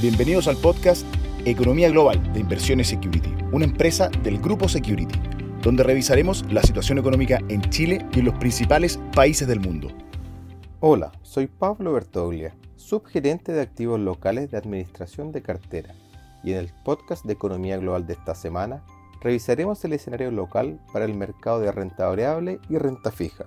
Bienvenidos al podcast Economía Global de Inversiones Security, una empresa del grupo Security, donde revisaremos la situación económica en Chile y en los principales países del mundo. Hola, soy Pablo Bertoglia, subgerente de activos locales de administración de cartera, y en el podcast de Economía Global de esta semana revisaremos el escenario local para el mercado de renta variable y renta fija.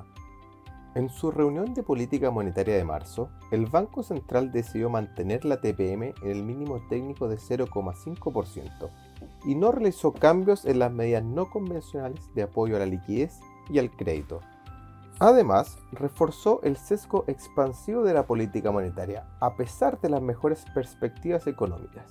En su reunión de política monetaria de marzo, el Banco Central decidió mantener la TPM en el mínimo técnico de 0,5% y no realizó cambios en las medidas no convencionales de apoyo a la liquidez y al crédito. Además, reforzó el sesgo expansivo de la política monetaria, a pesar de las mejores perspectivas económicas.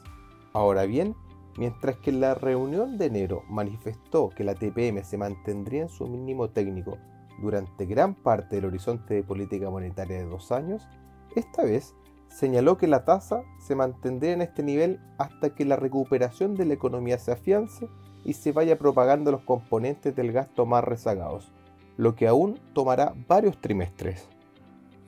Ahora bien, mientras que en la reunión de enero manifestó que la TPM se mantendría en su mínimo técnico durante gran parte del horizonte de política monetaria de dos años, esta vez señaló que la tasa se mantendría en este nivel hasta que la recuperación de la economía se afiance y se vaya propagando los componentes del gasto más rezagados, lo que aún tomará varios trimestres.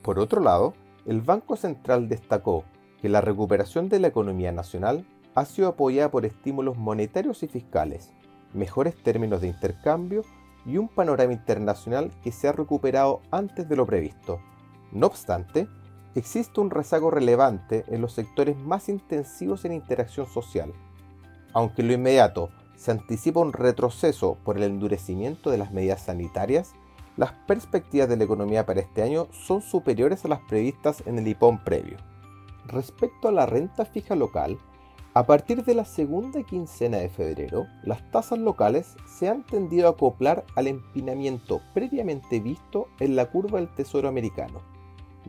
Por otro lado, el Banco Central destacó que la recuperación de la economía nacional ha sido apoyada por estímulos monetarios y fiscales, mejores términos de intercambio y un panorama internacional que se ha recuperado antes de lo previsto. No obstante, existe un rezago relevante en los sectores más intensivos en interacción social. Aunque en lo inmediato se anticipa un retroceso por el endurecimiento de las medidas sanitarias, las perspectivas de la economía para este año son superiores a las previstas en el IPOM previo. Respecto a la renta fija local, a partir de la segunda quincena de febrero, las tasas locales se han tendido a acoplar al empinamiento previamente visto en la curva del Tesoro americano.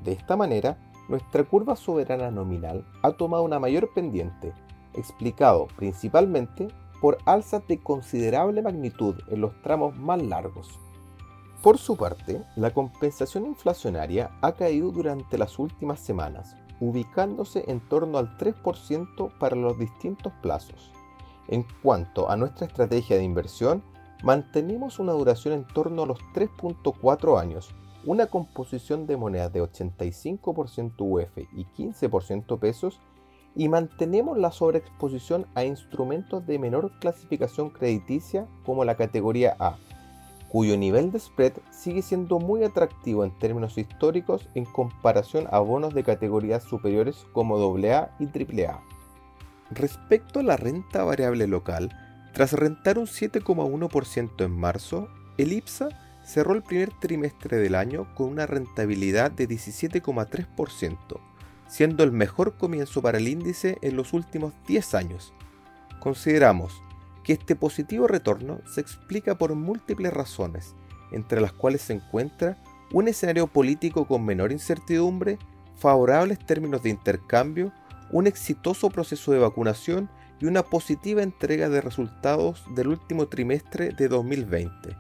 De esta manera, nuestra curva soberana nominal ha tomado una mayor pendiente, explicado principalmente por alzas de considerable magnitud en los tramos más largos. Por su parte, la compensación inflacionaria ha caído durante las últimas semanas, ubicándose en torno al 3% para los distintos plazos. En cuanto a nuestra estrategia de inversión, mantenemos una duración en torno a los 3.4 años, una composición de monedas de 85% UF y 15% pesos, y mantenemos la sobreexposición a instrumentos de menor clasificación crediticia como la categoría A, cuyo nivel de spread sigue siendo muy atractivo en términos históricos en comparación a bonos de categorías superiores como AA y AAA. Respecto a la renta variable local, tras rentar un 7,1% en marzo, el IPSA cerró el primer trimestre del año con una rentabilidad de 17,3%, siendo el mejor comienzo para el índice en los últimos 10 años. Consideramos que este positivo retorno se explica por múltiples razones, entre las cuales se encuentra un escenario político con menor incertidumbre, favorables términos de intercambio, un exitoso proceso de vacunación y una positiva entrega de resultados del último trimestre de 2020.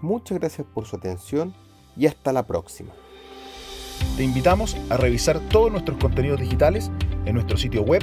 Muchas gracias por su atención y hasta la próxima. Te invitamos a revisar todos nuestros contenidos digitales en nuestro sitio web